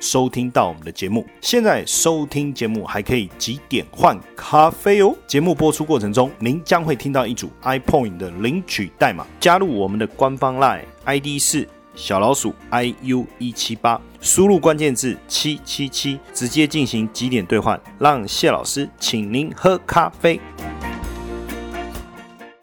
收听到我们的节目，现在收听节目还可以几点换咖啡哦。节目播出过程中，您将会听到一组 iPoint 的领取代码，加入我们的官方 Line ID 是小老鼠 iu 一七八，输入关键字七七七，直接进行几点兑换，让谢老师请您喝咖啡。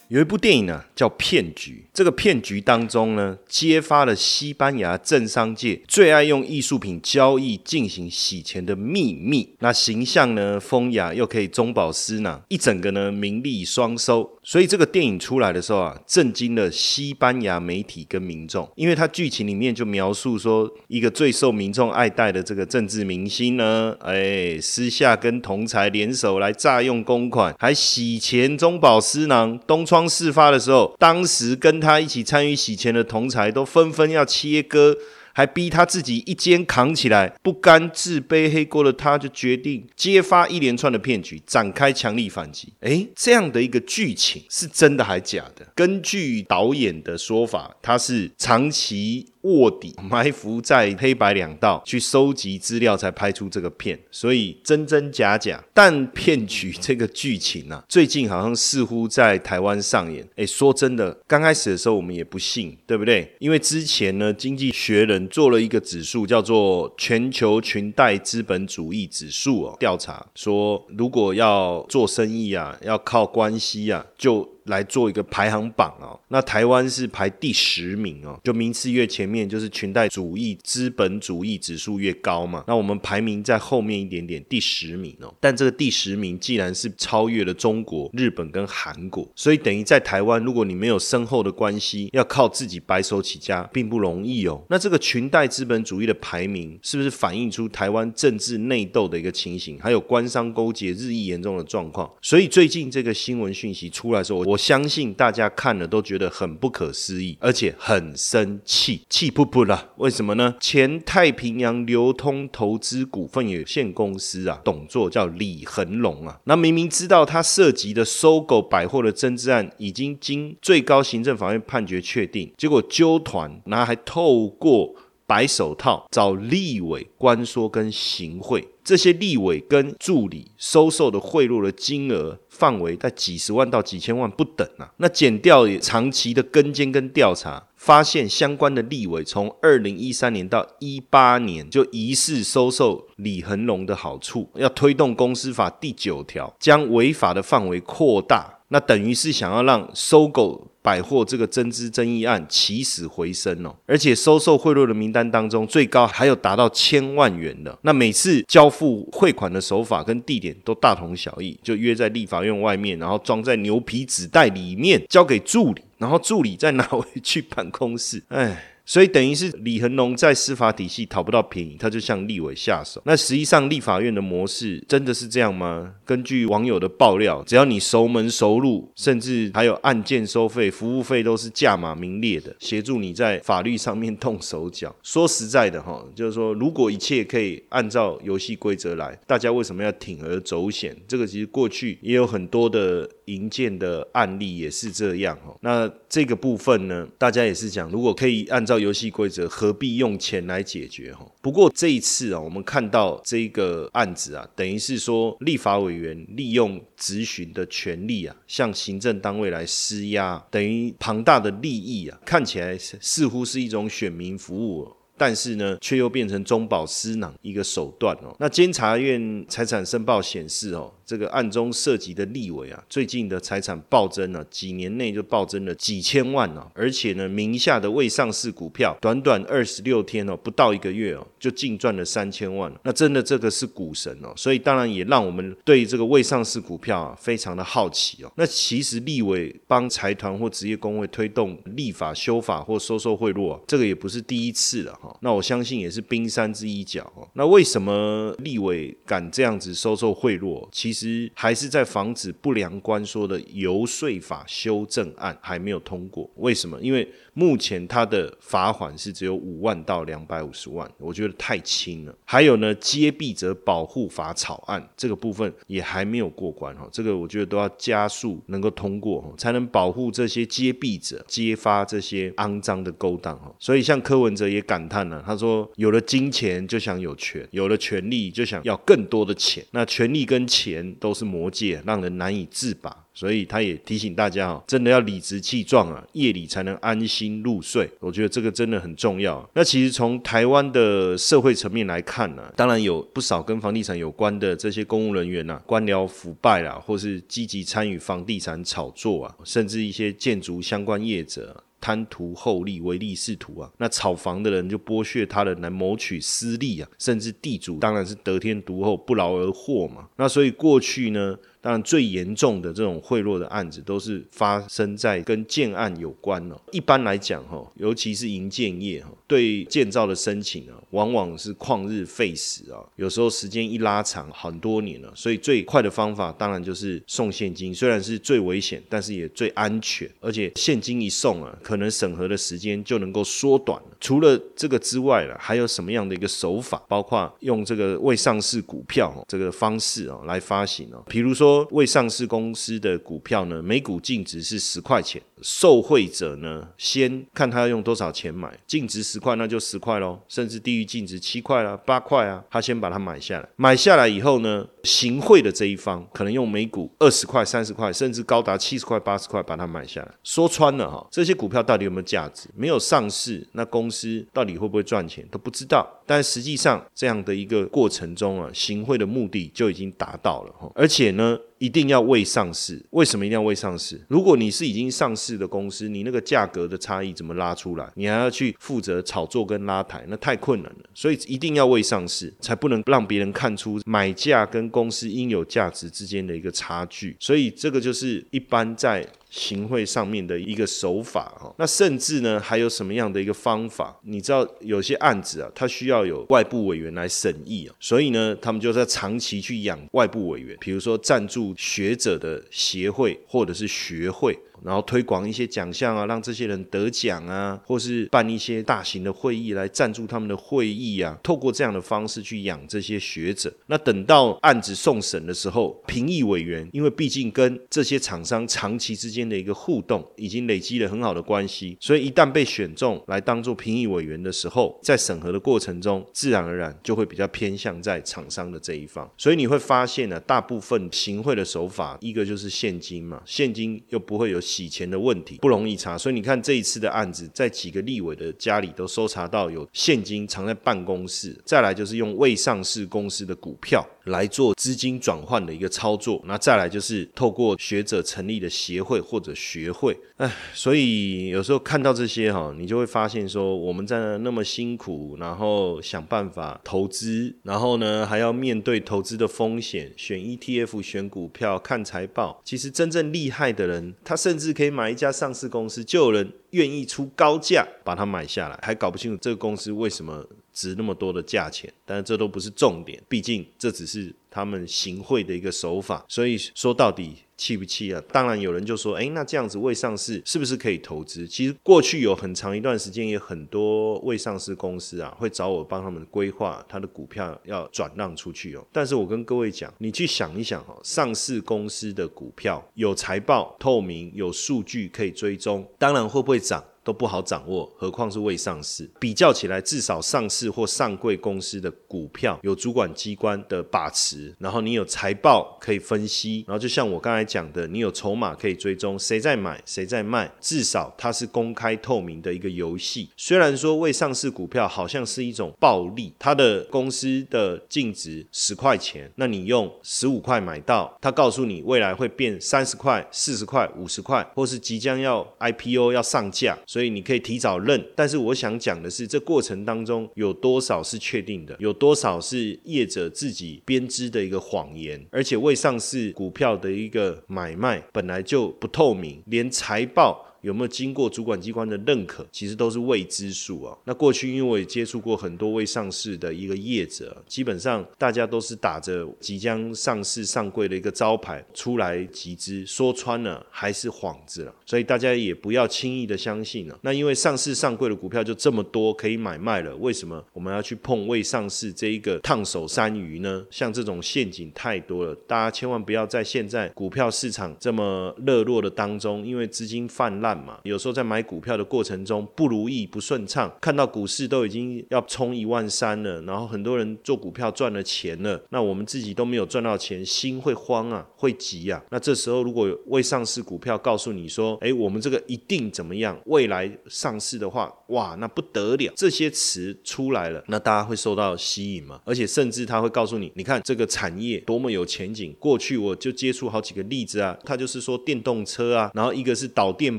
有一部电影呢，叫《骗局》。这个骗局当中呢，揭发了西班牙政商界最爱用艺术品交易进行洗钱的秘密。那形象呢，风雅又可以中饱私囊，一整个呢，名利双收。所以这个电影出来的时候啊，震惊了西班牙媒体跟民众，因为它剧情里面就描述说，一个最受民众爱戴的这个政治明星呢，哎，私下跟同才联手来诈用公款，还洗钱中饱私囊，东。窗事发的时候，当时跟他一起参与洗钱的同才都纷纷要切割，还逼他自己一肩扛起来。不甘自背黑锅的他，就决定揭发一连串的骗局，展开强力反击。诶，这样的一个剧情是真的还假的？根据导演的说法，他是长期。卧底埋伏在黑白两道去收集资料，才拍出这个片，所以真真假假。但骗局这个剧情啊，最近好像似乎在台湾上演。哎，说真的，刚开始的时候我们也不信，对不对？因为之前呢，经济学人做了一个指数，叫做全球裙带资本主义指数哦，调查说，如果要做生意啊，要靠关系啊，就。来做一个排行榜哦，那台湾是排第十名哦，就名次越前面，就是裙带主义、资本主义指数越高嘛。那我们排名在后面一点点，第十名哦。但这个第十名既然是超越了中国、日本跟韩国，所以等于在台湾，如果你没有深厚的关系，要靠自己白手起家，并不容易哦。那这个裙带资本主义的排名，是不是反映出台湾政治内斗的一个情形，还有官商勾结日益严重的状况？所以最近这个新闻讯息出来的时候，我。我相信大家看了都觉得很不可思议，而且很生气，气噗噗了。为什么呢？前太平洋流通投资股份有限公司啊，董座叫李恒龙啊，那明明知道他涉及的搜狗百货的增资案已经经最高行政法院判决确定，结果纠团，然后还透过白手套找立委官说跟行贿。这些立委跟助理收受的贿赂的金额范围在几十万到几千万不等啊。那减掉也长期的跟监跟调查，发现相关的立委从二零一三年到一八年就疑似收受李恒龙的好处，要推动公司法第九条，将违法的范围扩大，那等于是想要让收购。百货这个增资争议案起死回生哦，而且收受贿赂的名单当中，最高还有达到千万元的。那每次交付汇款的手法跟地点都大同小异，就约在立法院外面，然后装在牛皮纸袋里面交给助理，然后助理再拿回去办公室。哎。所以等于是李恒龙在司法体系讨不到便宜，他就向立委下手。那实际上立法院的模式真的是这样吗？根据网友的爆料，只要你熟门熟路，甚至还有案件收费、服务费都是价码名列的，协助你在法律上面动手脚。说实在的哈，就是说如果一切可以按照游戏规则来，大家为什么要铤而走险？这个其实过去也有很多的银建的案例也是这样哈。那这个部分呢，大家也是讲，如果可以按照游戏规则何必用钱来解决？哈，不过这一次啊，我们看到这个案子啊，等于是说立法委员利用质询的权利啊，向行政单位来施压，等于庞大的利益啊，看起来似乎是一种选民服务。但是呢，却又变成中饱私囊一个手段哦。那监察院财产申报显示哦，这个案中涉及的立委啊，最近的财产暴增了，几年内就暴增了几千万呢。而且呢，名下的未上市股票，短短二十六天哦，不到一个月哦，就净赚了三千万。那真的这个是股神哦，所以当然也让我们对这个未上市股票啊，非常的好奇哦。那其实立委帮财团或职业工会推动立法修法或收受贿赂，这个也不是第一次了哈。那我相信也是冰山之一角哦。那为什么立委敢这样子收受贿赂？其其实还是在防止不良官说的游说法修正案还没有通过。为什么？因为目前它的罚款是只有五万到两百五十万，我觉得太轻了。还有呢，揭弊者保护法草案这个部分也还没有过关哈，这个我觉得都要加速能够通过，才能保护这些揭弊者揭发这些肮脏的勾当哈。所以像柯文哲也感叹了，他说有了金钱就想有权，有了权力就想要更多的钱，那权力跟钱都是魔戒，让人难以自拔。所以他也提醒大家哦，真的要理直气壮啊，夜里才能安心入睡。我觉得这个真的很重要。那其实从台湾的社会层面来看呢，当然有不少跟房地产有关的这些公务人员呐，官僚腐败啦，或是积极参与房地产炒作啊，甚至一些建筑相关业者。贪图厚利、唯利是图啊！那炒房的人就剥削他人来谋取私利啊！甚至地主当然是得天独厚、不劳而获嘛。那所以过去呢，当然最严重的这种贿赂的案子，都是发生在跟建案有关了。一般来讲哈，尤其是营建业哈，对建造的申请啊，往往是旷日费时啊，有时候时间一拉长很多年了。所以最快的方法当然就是送现金，虽然是最危险，但是也最安全，而且现金一送啊，可能审核的时间就能够缩短了。除了这个之外了，还有什么样的一个手法？包括用这个未上市股票这个方式哦来发行哦。比如说未上市公司的股票呢，每股净值是十块钱。受贿者呢，先看他要用多少钱买，净值十块，那就十块喽，甚至低于净值七块啊、八块啊，他先把它买下来。买下来以后呢，行贿的这一方可能用每股二十块、三十块，甚至高达七十块、八十块把它买下来。说穿了哈，这些股票到底有没有价值？没有上市，那公司到底会不会赚钱都不知道。但实际上这样的一个过程中啊，行贿的目的就已经达到了哈，而且呢。一定要未上市，为什么一定要未上市？如果你是已经上市的公司，你那个价格的差异怎么拉出来？你还要去负责炒作跟拉抬，那太困难了。所以一定要未上市，才不能让别人看出买价跟公司应有价值之间的一个差距。所以这个就是一般在。行贿上面的一个手法哈，那甚至呢还有什么样的一个方法？你知道有些案子啊，它需要有外部委员来审议啊，所以呢，他们就在长期去养外部委员，比如说赞助学者的协会或者是学会。然后推广一些奖项啊，让这些人得奖啊，或是办一些大型的会议来赞助他们的会议啊，透过这样的方式去养这些学者。那等到案子送审的时候，评议委员因为毕竟跟这些厂商长期之间的一个互动，已经累积了很好的关系，所以一旦被选中来当做评议委员的时候，在审核的过程中，自然而然就会比较偏向在厂商的这一方。所以你会发现呢，大部分行贿的手法，一个就是现金嘛，现金又不会有。洗钱的问题不容易查，所以你看这一次的案子，在几个立委的家里都搜查到有现金藏在办公室。再来就是用未上市公司的股票来做资金转换的一个操作。那再来就是透过学者成立的协会或者学会。哎，所以有时候看到这些哈，你就会发现说，我们在那么辛苦，然后想办法投资，然后呢还要面对投资的风险，选 ETF、选股票、看财报。其实真正厉害的人，他甚至可以买一家上市公司，就有人愿意出高价把它买下来，还搞不清楚这个公司为什么。值那么多的价钱，但是这都不是重点，毕竟这只是他们行贿的一个手法。所以说到底气不气啊？当然有人就说，哎，那这样子未上市是不是可以投资？其实过去有很长一段时间，也很多未上市公司啊，会找我帮他们规划他的股票要转让出去哦。但是我跟各位讲，你去想一想哦，上市公司的股票有财报透明，有数据可以追踪，当然会不会涨？都不好掌握，何况是未上市。比较起来，至少上市或上柜公司的股票有主管机关的把持，然后你有财报可以分析，然后就像我刚才讲的，你有筹码可以追踪谁在买谁在卖，至少它是公开透明的一个游戏。虽然说未上市股票好像是一种暴利，它的公司的净值十块钱，那你用十五块买到，它告诉你未来会变三十块、四十块、五十块，或是即将要 IPO 要上架。所以你可以提早认，但是我想讲的是，这过程当中有多少是确定的，有多少是业者自己编织的一个谎言，而且未上市股票的一个买卖本来就不透明，连财报。有没有经过主管机关的认可，其实都是未知数啊。那过去因为我也接触过很多未上市的一个业者，基本上大家都是打着即将上市上柜的一个招牌出来集资，说穿了还是幌子了。所以大家也不要轻易的相信了。那因为上市上柜的股票就这么多可以买卖了，为什么我们要去碰未上市这一个烫手山芋呢？像这种陷阱太多了，大家千万不要在现在股票市场这么热络的当中，因为资金泛滥嘛，有时候在买股票的过程中不如意不顺畅，看到股市都已经要冲一万三了，然后很多人做股票赚了钱了，那我们自己都没有赚到钱，心会慌啊，会急啊。那这时候如果未上市股票告诉你说，哎，我们这个一定怎么样，未来上市的话，哇，那不得了，这些词出来了，那大家会受到吸引吗？而且甚至他会告诉你，你看这个产业多么有前景。过去我就接触好几个例子啊，他就是说电动车啊，然后一个是导电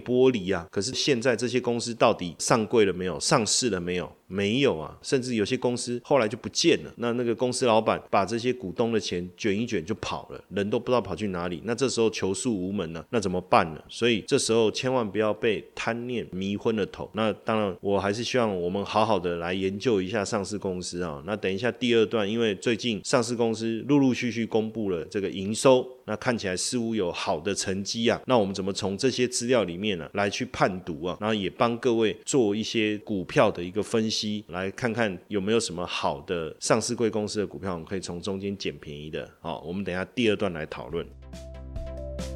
波玻璃啊，可是现在这些公司到底上柜了没有，上市了没有？没有啊，甚至有些公司后来就不见了。那那个公司老板把这些股东的钱卷一卷就跑了，人都不知道跑去哪里。那这时候求诉无门了，那怎么办呢？所以这时候千万不要被贪念迷昏了头。那当然，我还是希望我们好好的来研究一下上市公司啊。那等一下第二段，因为最近上市公司陆陆续续公布了这个营收。那看起来似乎有好的成绩啊，那我们怎么从这些资料里面呢来去判读啊？然后也帮各位做一些股票的一个分析，来看看有没有什么好的上市贵公司的股票，我们可以从中间捡便宜的。好，我们等下第二段来讨论。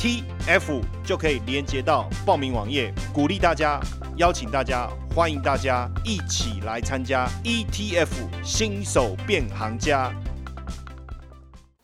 T F 就可以连接到报名网页，鼓励大家。邀请大家，欢迎大家一起来参加 ETF 新手变行家。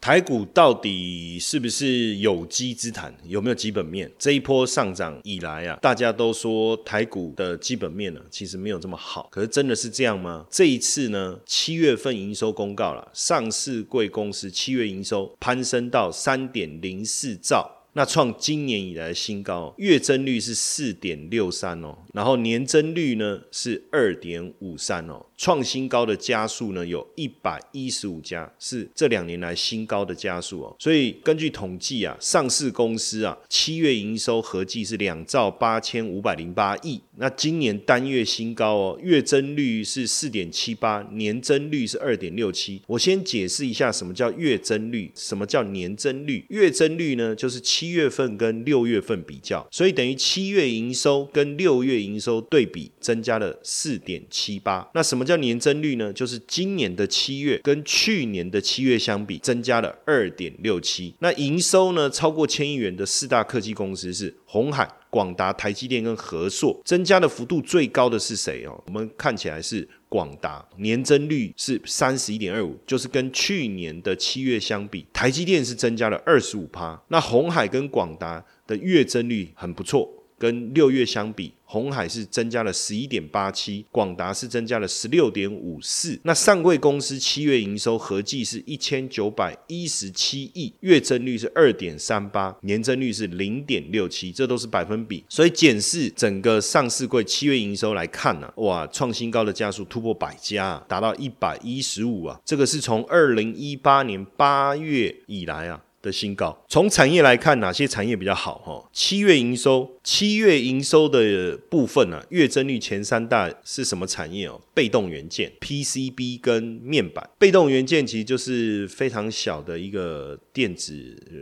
台股到底是不是有机之谈？有没有基本面？这一波上涨以来啊，大家都说台股的基本面呢，其实没有这么好。可是真的是这样吗？这一次呢，七月份营收公告了，上市贵公司七月营收攀升到三点零四兆。那创今年以来的新高，月增率是四点六三哦，然后年增率呢是二点五三哦。创新高的加速呢，有一百一十五家，是这两年来新高的加速哦。所以根据统计啊，上市公司啊，七月营收合计是两兆八千五百零八亿。那今年单月新高哦，月增率是四点七八，年增率是二点六七。我先解释一下什么叫月增率，什么叫年增率。月增率呢，就是七月份跟六月份比较，所以等于七月营收跟六月营收对比增加了四点七八。那什么？叫年增率呢，就是今年的七月跟去年的七月相比，增加了二点六七。那营收呢，超过千亿元的四大科技公司是红海、广达、台积电跟和硕，增加的幅度最高的是谁哦？我们看起来是广达，年增率是三十一点二五，就是跟去年的七月相比，台积电是增加了二十五趴。那红海跟广达的月增率很不错。跟六月相比，红海是增加了十一点八七，广达是增加了十六点五四。那上柜公司七月营收合计是一千九百一十七亿，月增率是二点三八，年增率是零点六七，这都是百分比。所以检视整个上市柜七月营收来看呢，哇，创新高的加速突破百家，达到一百一十五啊，这个是从二零一八年八月以来啊。的新高。从产业来看，哪些产业比较好？哈，七月营收，七月营收的部分呢，月增率前三大是什么产业哦？被动元件、PCB 跟面板。被动元件其实就是非常小的一个电子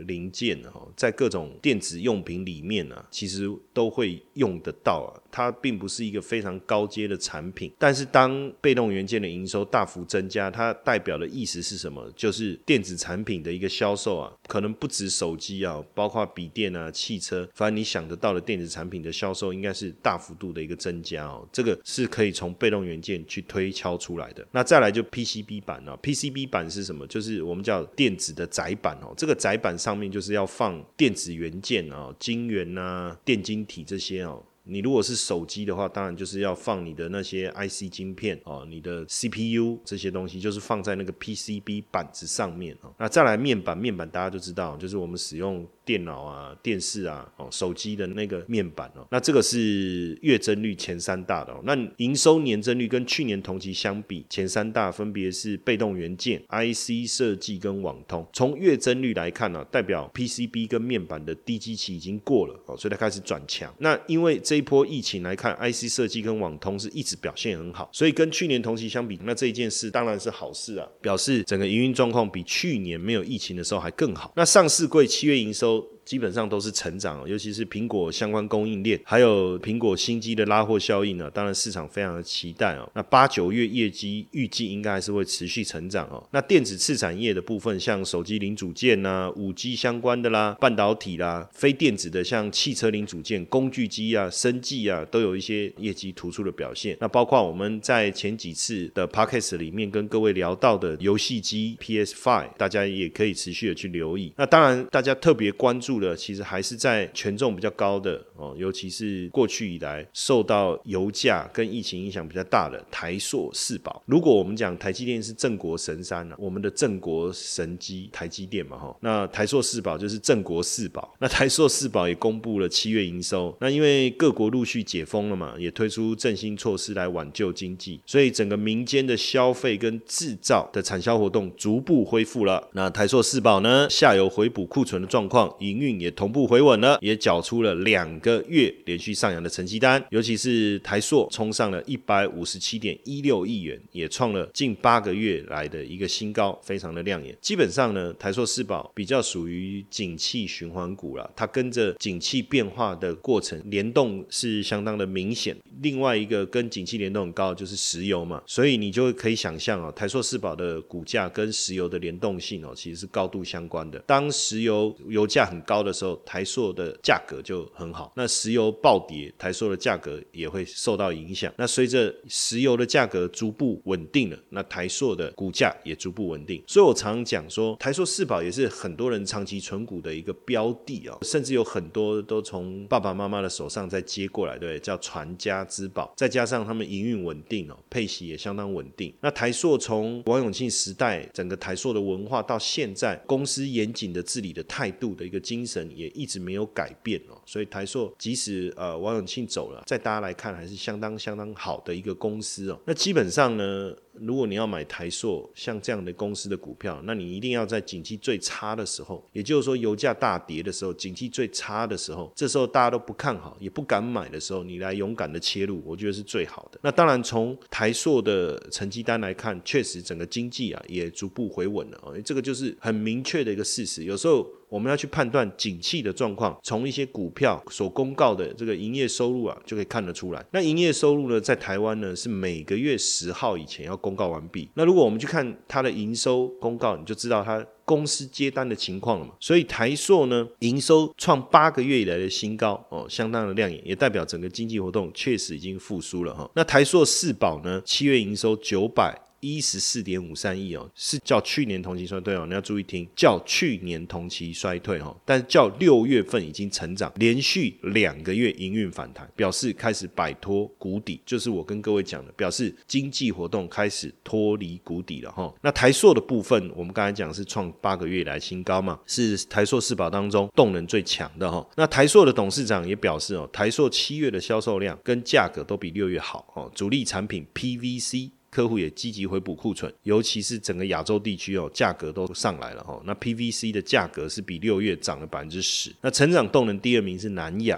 零件哦，在各种电子用品里面呢，其实都会用得到啊。它并不是一个非常高阶的产品，但是当被动元件的营收大幅增加，它代表的意思是什么？就是电子产品的一个销售啊。可能不止手机啊，包括笔电啊、汽车，反正你想得到的电子产品的销售，应该是大幅度的一个增加哦。这个是可以从被动元件去推敲出来的。那再来就 PCB 板啊，PCB 板是什么？就是我们叫电子的载板哦。这个载板上面就是要放电子元件啊、晶圆啊、电晶体这些。你如果是手机的话，当然就是要放你的那些 IC 晶片哦，你的 CPU 这些东西，就是放在那个 PCB 板子上面哦。那再来面板，面板大家都知道，就是我们使用。电脑啊、电视啊、哦、手机的那个面板哦，那这个是月增率前三大的哦。那营收年增率跟去年同期相比，前三大分别是被动元件、IC 设计跟网通。从月增率来看呢，代表 PCB 跟面板的低基期已经过了哦，所以它开始转强。那因为这一波疫情来看，IC 设计跟网通是一直表现很好，所以跟去年同期相比，那这一件事当然是好事啊，表示整个营运状况比去年没有疫情的时候还更好。那上市柜七月营收。so 基本上都是成长，尤其是苹果相关供应链，还有苹果新机的拉货效应呢。当然市场非常的期待哦。那八九月业绩预计应该还是会持续成长哦。那电子次产业的部分，像手机零组件呐、五 G 相关的啦、半导体啦、非电子的，像汽车零组件、工具机啊、生技啊，都有一些业绩突出的表现。那包括我们在前几次的 podcast 里面跟各位聊到的游戏机 PS Five，大家也可以持续的去留意。那当然，大家特别关注。的其实还是在权重比较高的哦，尤其是过去以来受到油价跟疫情影响比较大的台塑四宝。如果我们讲台积电是正国神山呢，我们的正国神机台积电嘛哈，那台塑四宝就是正国四宝。那台塑四宝也公布了七月营收，那因为各国陆续解封了嘛，也推出振兴措施来挽救经济，所以整个民间的消费跟制造的产销活动逐步恢复了。那台塑四宝呢，下游回补库存的状况，营。运也同步回稳了，也缴出了两个月连续上扬的成绩单，尤其是台塑冲上了一百五十七点一六亿元，也创了近八个月来的一个新高，非常的亮眼。基本上呢，台塑四宝比较属于景气循环股了，它跟着景气变化的过程联动是相当的明显。另外一个跟景气联动很高就是石油嘛，所以你就可以想象哦，台塑四宝的股价跟石油的联动性哦，其实是高度相关的。当石油油价很高高的时候，台塑的价格就很好。那石油暴跌，台塑的价格也会受到影响。那随着石油的价格逐步稳定了，那台塑的股价也逐步稳定。所以我常讲说，台塑四宝也是很多人长期存股的一个标的啊，甚至有很多都从爸爸妈妈的手上再接过来，对，叫传家之宝。再加上他们营运稳定哦，配息也相当稳定。那台塑从王永庆时代，整个台塑的文化到现在，公司严谨的治理的态度的一个精精神。也一直没有改变哦，所以台硕即使呃王永庆走了，在大家来看还是相当相当好的一个公司哦。那基本上呢。如果你要买台硕像这样的公司的股票，那你一定要在景气最差的时候，也就是说油价大跌的时候，景气最差的时候，这时候大家都不看好，也不敢买的时候，你来勇敢的切入，我觉得是最好的。那当然，从台硕的成绩单来看，确实整个经济啊也逐步回稳了啊，这个就是很明确的一个事实。有时候我们要去判断景气的状况，从一些股票所公告的这个营业收入啊，就可以看得出来。那营业收入呢，在台湾呢是每个月十号以前要。公告完毕。那如果我们去看它的营收公告，你就知道它公司接单的情况了嘛。所以台塑呢，营收创八个月以来的新高哦，相当的亮眼，也代表整个经济活动确实已经复苏了哈。那台塑四宝呢，七月营收九百。一十四点五三亿哦，是较去年同期衰退哦，你要注意听，较去年同期衰退哈，但是较六月份已经成长，连续两个月营运反弹，表示开始摆脱谷底，就是我跟各位讲的，表示经济活动开始脱离谷底了哈。那台塑的部分，我们刚才讲是创八个月以来新高嘛，是台塑四宝当中动能最强的哈。那台塑的董事长也表示哦，台塑七月的销售量跟价格都比六月好哦，主力产品 PVC。客户也积极回补库存，尤其是整个亚洲地区哦，价格都上来了哦。那 PVC 的价格是比六月涨了百分之十。那成长动能第二名是南亚。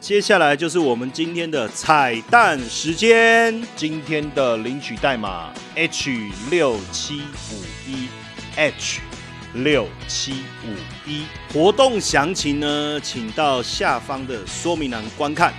接下来就是我们今天的彩蛋时间，今天的领取代码 H 六七五一 H 六七五一，活动详情呢，请到下方的说明栏观看。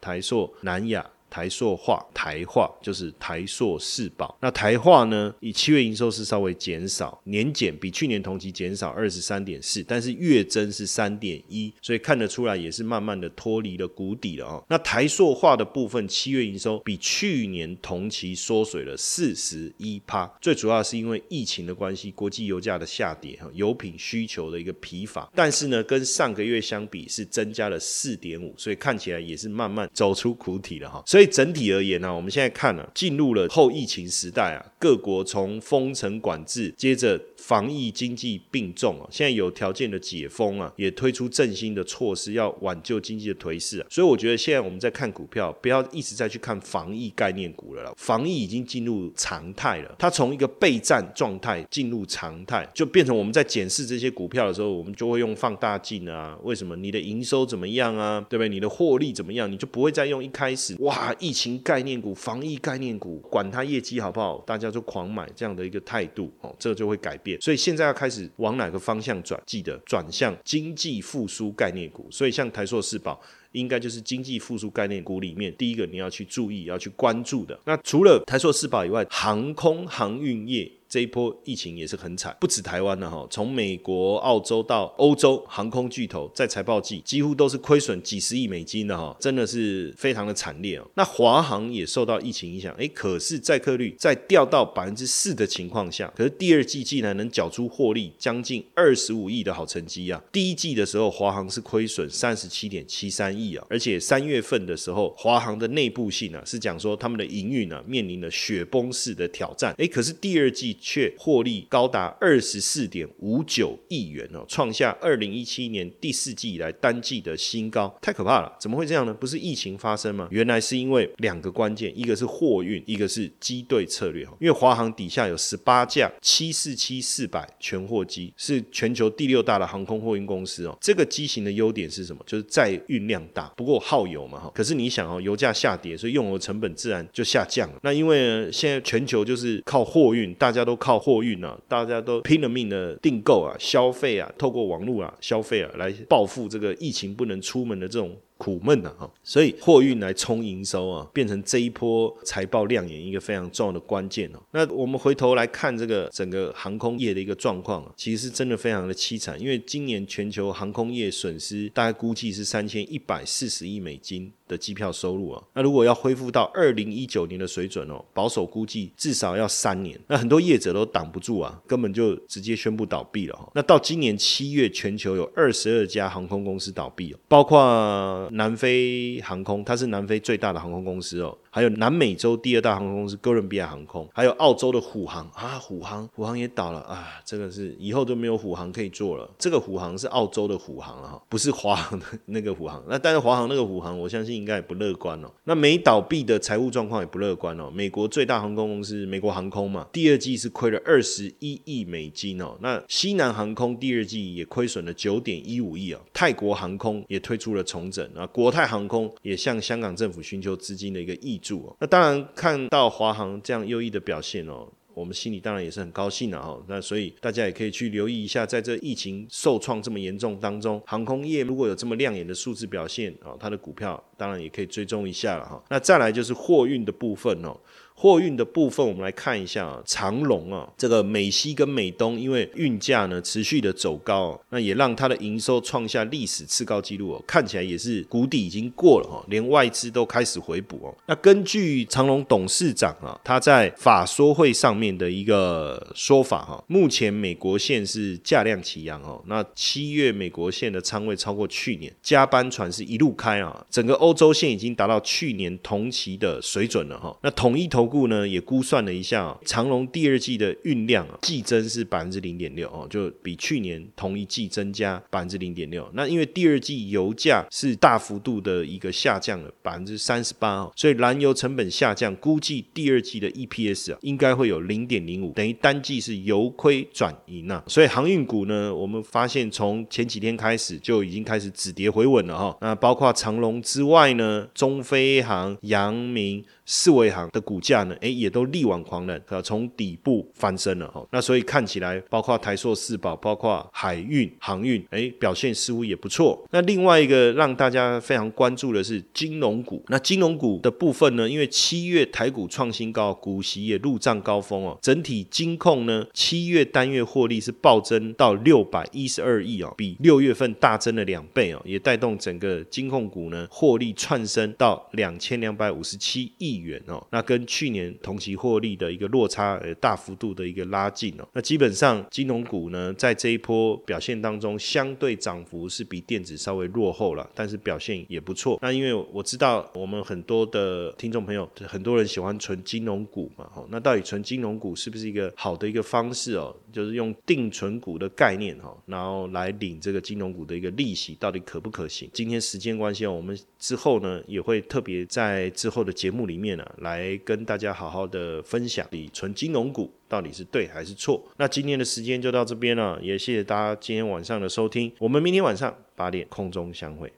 台塑、南亚。台塑化、台化就是台塑四宝。那台化呢，以七月营收是稍微减少，年减比去年同期减少二十三点四，但是月增是三点一，所以看得出来也是慢慢的脱离了谷底了哦。那台塑化的部分，七月营收比去年同期缩水了四十一趴，最主要是因为疫情的关系，国际油价的下跌哈，油品需求的一个疲乏，但是呢，跟上个月相比是增加了四点五，所以看起来也是慢慢走出苦体了哈。所以所以整体而言呢，我们现在看了进入了后疫情时代啊，各国从封城管制，接着防疫经济并重啊，现在有条件的解封啊，也推出振兴的措施，要挽救经济的颓势啊。所以我觉得现在我们在看股票，不要一直在去看防疫概念股了，防疫已经进入常态了，它从一个备战状态进入常态，就变成我们在检视这些股票的时候，我们就会用放大镜啊，为什么你的营收怎么样啊，对不对？你的获利怎么样？你就不会再用一开始哇，疫情概念股、防疫概念股，管它业绩好不好，大家就狂买这样的一个态度哦，这就会改变。所以现在要开始往哪个方向转？记得转向经济复苏概念股。所以像台硕、世宝，应该就是经济复苏概念股里面第一个你要去注意、要去关注的。那除了台硕、世宝以外，航空航运业。这一波疫情也是很惨，不止台湾了哈，从美国、澳洲到欧洲，航空巨头在财报季几乎都是亏损几十亿美金的哈，真的是非常的惨烈哦。那华航也受到疫情影响，哎，可是载客率在掉到百分之四的情况下，可是第二季竟然能缴出获利将近二十五亿的好成绩啊！第一季的时候，华航是亏损三十七点七三亿啊，而且三月份的时候，华航的内部信啊是讲说他们的营运啊面临了雪崩式的挑战，哎，可是第二季。却获利高达二十四点五九亿元哦，创下二零一七年第四季以来单季的新高，太可怕了！怎么会这样呢？不是疫情发生吗？原来是因为两个关键，一个是货运，一个是机队策略因为华航底下有十八架七四七四百全货机，是全球第六大的航空货运公司哦。这个机型的优点是什么？就是载运量大，不过耗油嘛哈。可是你想哦，油价下跌，所以用油成本自然就下降了。那因为现在全球就是靠货运，大家都。都靠货运啊，大家都拼了命的订购啊、消费啊，透过网络啊消费啊，来报复这个疫情不能出门的这种。苦闷呐哈，所以货运来冲营收啊，变成这一波财报亮眼一个非常重要的关键哦。那我们回头来看这个整个航空业的一个状况啊，其实是真的非常的凄惨，因为今年全球航空业损失大概估计是三千一百四十亿美金的机票收入啊。那如果要恢复到二零一九年的水准哦，保守估计至少要三年。那很多业者都挡不住啊，根本就直接宣布倒闭了。那到今年七月，全球有二十二家航空公司倒闭，包括。南非航空，它是南非最大的航空公司哦。还有南美洲第二大航空公司哥伦比亚航空，还有澳洲的虎航啊，虎航虎航也倒了啊，这个是以后都没有虎航可以做了。这个虎航是澳洲的虎航啊，不是华航的那个虎航。那但是华航那个虎航，我相信应该也不乐观哦。那没倒闭的财务状况也不乐观哦。美国最大航空公司美国航空嘛，第二季是亏了二十一亿美金哦。那西南航空第二季也亏损了九点一五亿啊。泰国航空也推出了重整啊，国泰航空也向香港政府寻求资金的一个益。住那当然看到华航这样优异的表现哦，我们心里当然也是很高兴的哈。那所以大家也可以去留意一下，在这疫情受创这么严重当中，航空业如果有这么亮眼的数字表现啊，它的股票当然也可以追踪一下了哈。那再来就是货运的部分哦。货运的部分，我们来看一下啊，长龙啊，这个美西跟美东，因为运价呢持续的走高，那也让它的营收创下历史次高纪录哦，看起来也是谷底已经过了哈，连外资都开始回补哦。那根据长隆董事长啊，他在法说会上面的一个说法哈，目前美国线是价量齐扬哦，那七月美国线的仓位超过去年，加班船是一路开啊，整个欧洲线已经达到去年同期的水准了哈，那统一投。故呢也估算了一下，长隆第二季的运量啊，季增是百分之零点六哦，就比去年同一季增加百分之零点六。那因为第二季油价是大幅度的一个下降了百分之三十八哦，所以燃油成本下降，估计第二季的 EPS 啊应该会有零点零五，等于单季是由亏转盈啊。所以航运股呢，我们发现从前几天开始就已经开始止跌回稳了哈。那包括长隆之外呢，中飞航、阳明、四维行的股价。呢，哎，也都力挽狂澜，呃，从底部翻身了哈。那所以看起来，包括台塑四宝，包括海运、航运，哎，表现似乎也不错。那另外一个让大家非常关注的是金融股。那金融股的部分呢，因为七月台股创新高，股息也入账高峰哦，整体金控呢，七月单月获利是暴增到六百一十二亿哦，比六月份大增了两倍哦，也带动整个金控股呢获利窜升到两千两百五十七亿元哦，那跟去年同期获利的一个落差呃大幅度的一个拉近哦，那基本上金融股呢在这一波表现当中，相对涨幅是比电子稍微落后了，但是表现也不错。那因为我知道我们很多的听众朋友，很多人喜欢存金融股嘛，哦，那到底存金融股是不是一个好的一个方式哦？就是用定存股的概念哈，然后来领这个金融股的一个利息，到底可不可行？今天时间关系，我们之后呢也会特别在之后的节目里面呢，来跟大家好好的分享，你存金融股到底是对还是错？那今天的时间就到这边了，也谢谢大家今天晚上的收听，我们明天晚上八点空中相会。